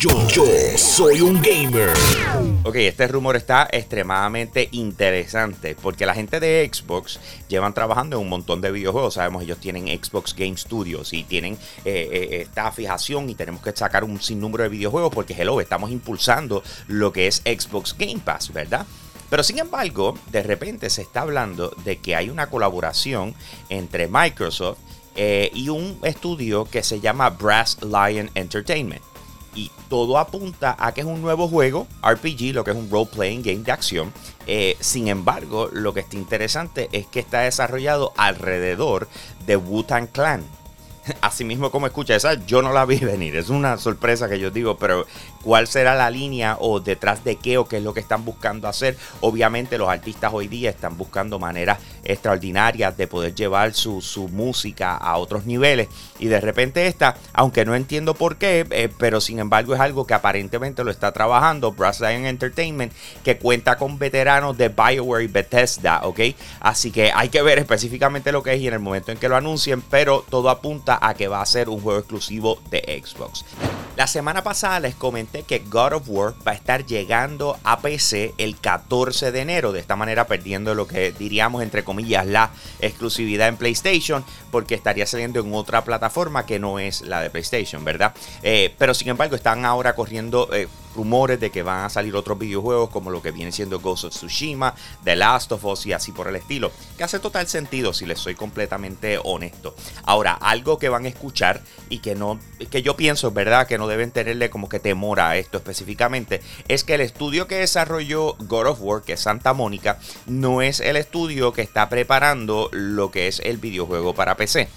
Yo, yo soy un gamer. Ok, este rumor está extremadamente interesante porque la gente de Xbox llevan trabajando en un montón de videojuegos. Sabemos, ellos tienen Xbox Game Studios y tienen eh, eh, esta fijación y tenemos que sacar un sinnúmero de videojuegos porque, hello, estamos impulsando lo que es Xbox Game Pass, ¿verdad? Pero sin embargo, de repente se está hablando de que hay una colaboración entre Microsoft eh, y un estudio que se llama Brass Lion Entertainment y todo apunta a que es un nuevo juego, RPG, lo que es un role-playing game de acción. Eh, sin embargo, lo que está interesante es que está desarrollado alrededor de Wu-Tang Clan. Así mismo como escucha esa, yo no la vi venir. Es una sorpresa que yo digo, pero cuál será la línea o detrás de qué o qué es lo que están buscando hacer. Obviamente los artistas hoy día están buscando maneras extraordinarias de poder llevar su, música a otros niveles. Y de repente esta, aunque no entiendo por qué, eh, pero sin embargo es algo que aparentemente lo está trabajando Brass Lion Entertainment, que cuenta con veteranos de BioWare y Bethesda, ¿ok? Así que hay que ver específicamente lo que es y en el momento en que lo anuncien, pero todo apunta a que va a ser un juego exclusivo de Xbox. La semana pasada les comenté que God of War va a estar llegando a PC el 14 de enero, de esta manera perdiendo lo que diríamos entre comillas la exclusividad en PlayStation, porque estaría saliendo en otra plataforma que no es la de PlayStation, ¿verdad? Eh, pero sin embargo están ahora corriendo... Eh, rumores de que van a salir otros videojuegos como lo que viene siendo Ghost of Tsushima, The Last of Us y así por el estilo. Que hace total sentido si les soy completamente honesto. Ahora, algo que van a escuchar y que no, que yo pienso, ¿verdad? Que no deben tenerle como que temor a esto específicamente, es que el estudio que desarrolló God of War, que es Santa Mónica, no es el estudio que está preparando lo que es el videojuego para PC.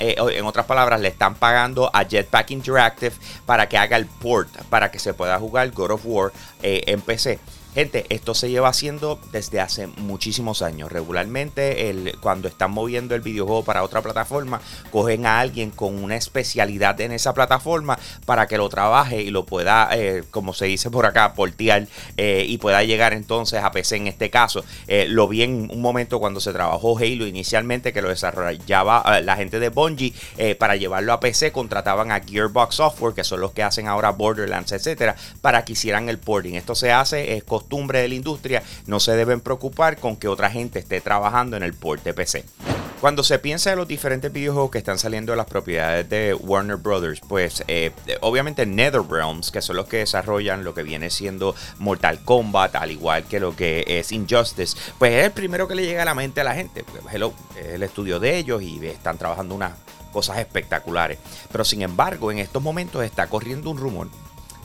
Eh, en otras palabras, le están pagando a Jetpack Interactive para que haga el port, para que se pueda jugar God of War eh, en PC. Gente, esto se lleva haciendo desde hace muchísimos años. Regularmente, el, cuando están moviendo el videojuego para otra plataforma, cogen a alguien con una especialidad en esa plataforma para que lo trabaje y lo pueda, eh, como se dice por acá, portear eh, y pueda llegar entonces a PC en este caso. Eh, lo vi en un momento cuando se trabajó Halo inicialmente, que lo desarrollaba la gente de Bungie para llevarlo a PC, contrataban a Gearbox Software, que son los que hacen ahora Borderlands, etcétera, para que hicieran el porting. Esto se hace es costumbre de la industria, no se deben preocupar con que otra gente esté trabajando en el port de PC. Cuando se piensa en los diferentes videojuegos que están saliendo de las propiedades de Warner Brothers, pues eh, obviamente NetherRealms, que son los que desarrollan lo que viene siendo Mortal Kombat, al igual que lo que es Injustice, pues es el primero que le llega a la mente a la gente. Hello, es el estudio de ellos y están trabajando unas cosas espectaculares. Pero sin embargo, en estos momentos está corriendo un rumor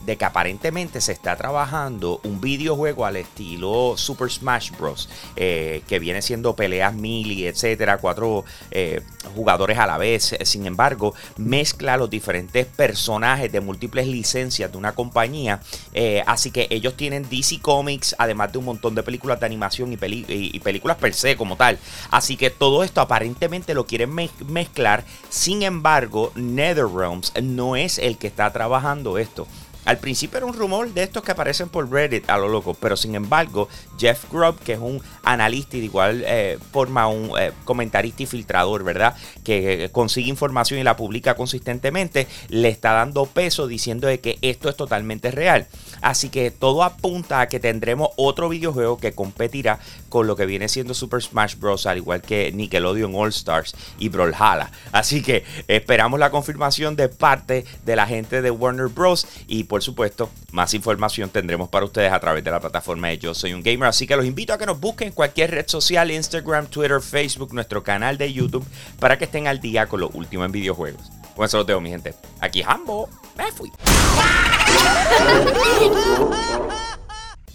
de que aparentemente se está trabajando un videojuego al estilo Super Smash Bros. Eh, que viene siendo peleas mili, etcétera, cuatro eh, jugadores a la vez. Sin embargo, mezcla los diferentes personajes de múltiples licencias de una compañía. Eh, así que ellos tienen DC Comics, además de un montón de películas de animación y, y películas per se como tal. Así que todo esto aparentemente lo quieren mezclar. Sin embargo, NetherRealms no es el que está trabajando esto. Al principio era un rumor de estos que aparecen por Reddit a lo loco, pero sin embargo, Jeff Grubb, que es un analista y de igual eh, forma un eh, comentarista y filtrador, ¿verdad? Que eh, consigue información y la publica consistentemente, le está dando peso diciendo de que esto es totalmente real. Así que todo apunta a que tendremos otro videojuego que competirá con lo que viene siendo Super Smash Bros. al igual que Nickelodeon All Stars y Brawlhalla. Así que esperamos la confirmación de parte de la gente de Warner Bros. y por supuesto, más información tendremos para ustedes a través de la plataforma de Yo Soy un Gamer. Así que los invito a que nos busquen en cualquier red social, Instagram, Twitter, Facebook, nuestro canal de YouTube, para que estén al día con lo último en videojuegos. Con eso los dejo, mi gente. Aquí Hambo. Me fui.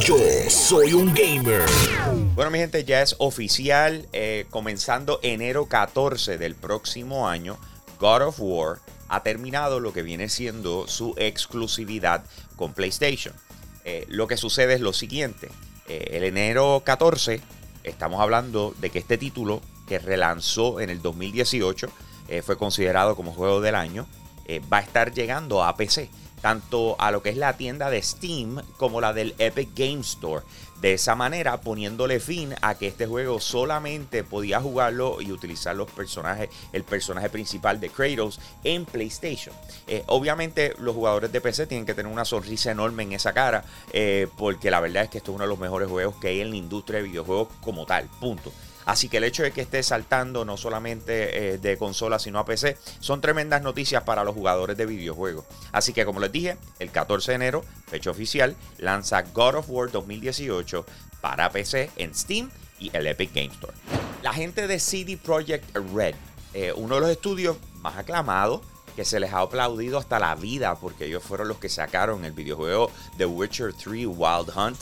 Yo, soy un gamer. Bueno, mi gente, ya es oficial. Eh, comenzando enero 14 del próximo año, God of War ha terminado lo que viene siendo su exclusividad con PlayStation. Eh, lo que sucede es lo siguiente. Eh, el enero 14 estamos hablando de que este título que relanzó en el 2018, eh, fue considerado como juego del año, va a estar llegando a PC, tanto a lo que es la tienda de Steam como la del Epic Game Store. De esa manera, poniéndole fin a que este juego solamente podía jugarlo y utilizar los personajes, el personaje principal de Kratos en PlayStation. Eh, obviamente, los jugadores de PC tienen que tener una sonrisa enorme en esa cara, eh, porque la verdad es que esto es uno de los mejores juegos que hay en la industria de videojuegos como tal. Punto. Así que el hecho de que esté saltando no solamente eh, de consola, sino a PC, son tremendas noticias para los jugadores de videojuegos. Así que como les dije, el 14 de enero, fecha oficial, lanza God of War 2018 para PC en Steam y el Epic Game Store. La gente de CD Projekt Red, eh, uno de los estudios más aclamados, que se les ha aplaudido hasta la vida porque ellos fueron los que sacaron el videojuego The Witcher 3 Wild Hunt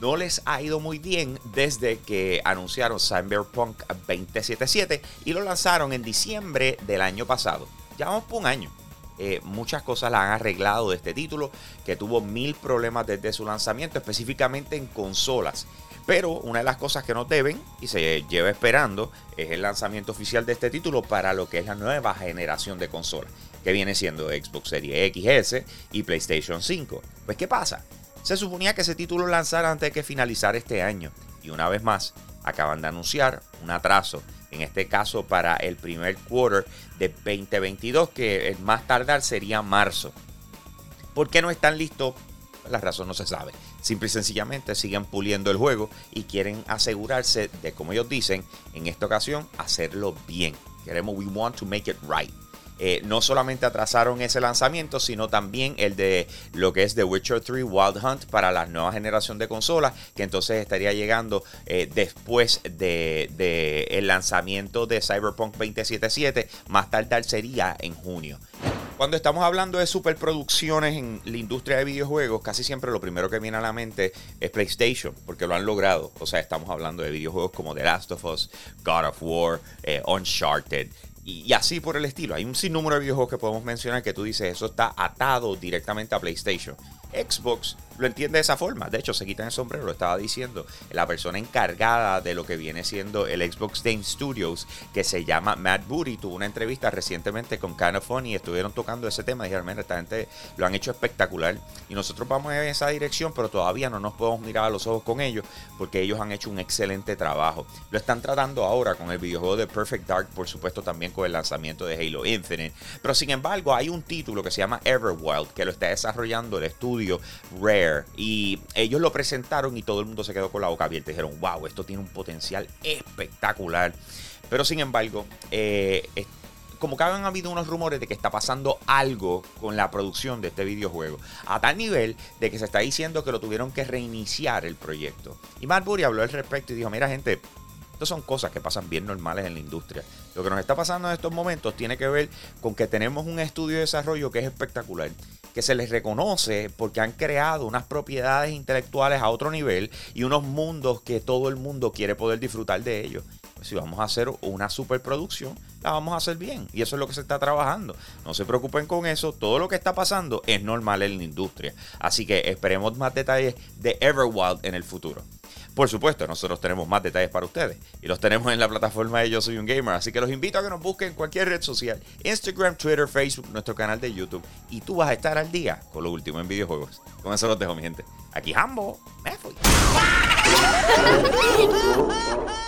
no les ha ido muy bien desde que anunciaron Cyberpunk 2077 y lo lanzaron en diciembre del año pasado. Ya vamos por un año. Eh, muchas cosas la han arreglado de este título, que tuvo mil problemas desde su lanzamiento, específicamente en consolas. Pero una de las cosas que no deben y se lleva esperando es el lanzamiento oficial de este título para lo que es la nueva generación de consolas, que viene siendo Xbox Series XS y PlayStation 5. Pues ¿qué pasa? Se suponía que ese título lanzara antes de que finalizara este año. Y una vez más, acaban de anunciar un atraso. En este caso para el primer quarter de 2022, que el más tardar sería marzo. ¿Por qué no están listos? La razón no se sabe. Simple y sencillamente siguen puliendo el juego y quieren asegurarse de, como ellos dicen, en esta ocasión, hacerlo bien. Queremos, we want to make it right. Eh, no solamente atrasaron ese lanzamiento, sino también el de lo que es The Witcher 3 Wild Hunt para la nueva generación de consolas, que entonces estaría llegando eh, después del de, el lanzamiento de Cyberpunk 2077, más tardar sería en junio. Cuando estamos hablando de superproducciones en la industria de videojuegos, casi siempre lo primero que viene a la mente es PlayStation, porque lo han logrado. O sea, estamos hablando de videojuegos como The Last of Us, God of War, eh, Uncharted, y, así por el estilo. Hay un sinnúmero de videojuegos que podemos mencionar que tú dices, eso está atado directamente a PlayStation. Xbox lo entiende de esa forma. De hecho, se quitan el sombrero, lo estaba diciendo. La persona encargada de lo que viene siendo el Xbox Game Studios, que se llama Matt Booty, tuvo una entrevista recientemente con Kind of Funny y estuvieron tocando ese tema. Dijeron, mira, esta gente lo han hecho espectacular. Y nosotros vamos en esa dirección, pero todavía no nos podemos mirar a los ojos con ellos, porque ellos han hecho un excelente trabajo. Lo están tratando ahora con el videojuego de Perfect Dark, por supuesto, también con el lanzamiento de Halo Infinite. Pero sin embargo, hay un título que se llama Everwild, que lo está desarrollando el estudio Rare. Y ellos lo presentaron y todo el mundo se quedó con la boca abierta. Dijeron, wow, esto tiene un potencial espectacular. Pero sin embargo, eh, como que han habido unos rumores de que está pasando algo con la producción de este videojuego. A tal nivel de que se está diciendo que lo tuvieron que reiniciar el proyecto. Y Marbury habló al respecto y dijo, mira gente, son cosas que pasan bien normales en la industria. Lo que nos está pasando en estos momentos tiene que ver con que tenemos un estudio de desarrollo que es espectacular, que se les reconoce porque han creado unas propiedades intelectuales a otro nivel y unos mundos que todo el mundo quiere poder disfrutar de ellos. Si vamos a hacer una superproducción, la vamos a hacer bien. Y eso es lo que se está trabajando. No se preocupen con eso. Todo lo que está pasando es normal en la industria. Así que esperemos más detalles de Everwild en el futuro. Por supuesto, nosotros tenemos más detalles para ustedes y los tenemos en la plataforma de Yo Soy un Gamer. Así que los invito a que nos busquen en cualquier red social: Instagram, Twitter, Facebook, nuestro canal de YouTube. Y tú vas a estar al día con lo último en videojuegos. Con eso los dejo, mi gente. Aquí Hambo, me fui.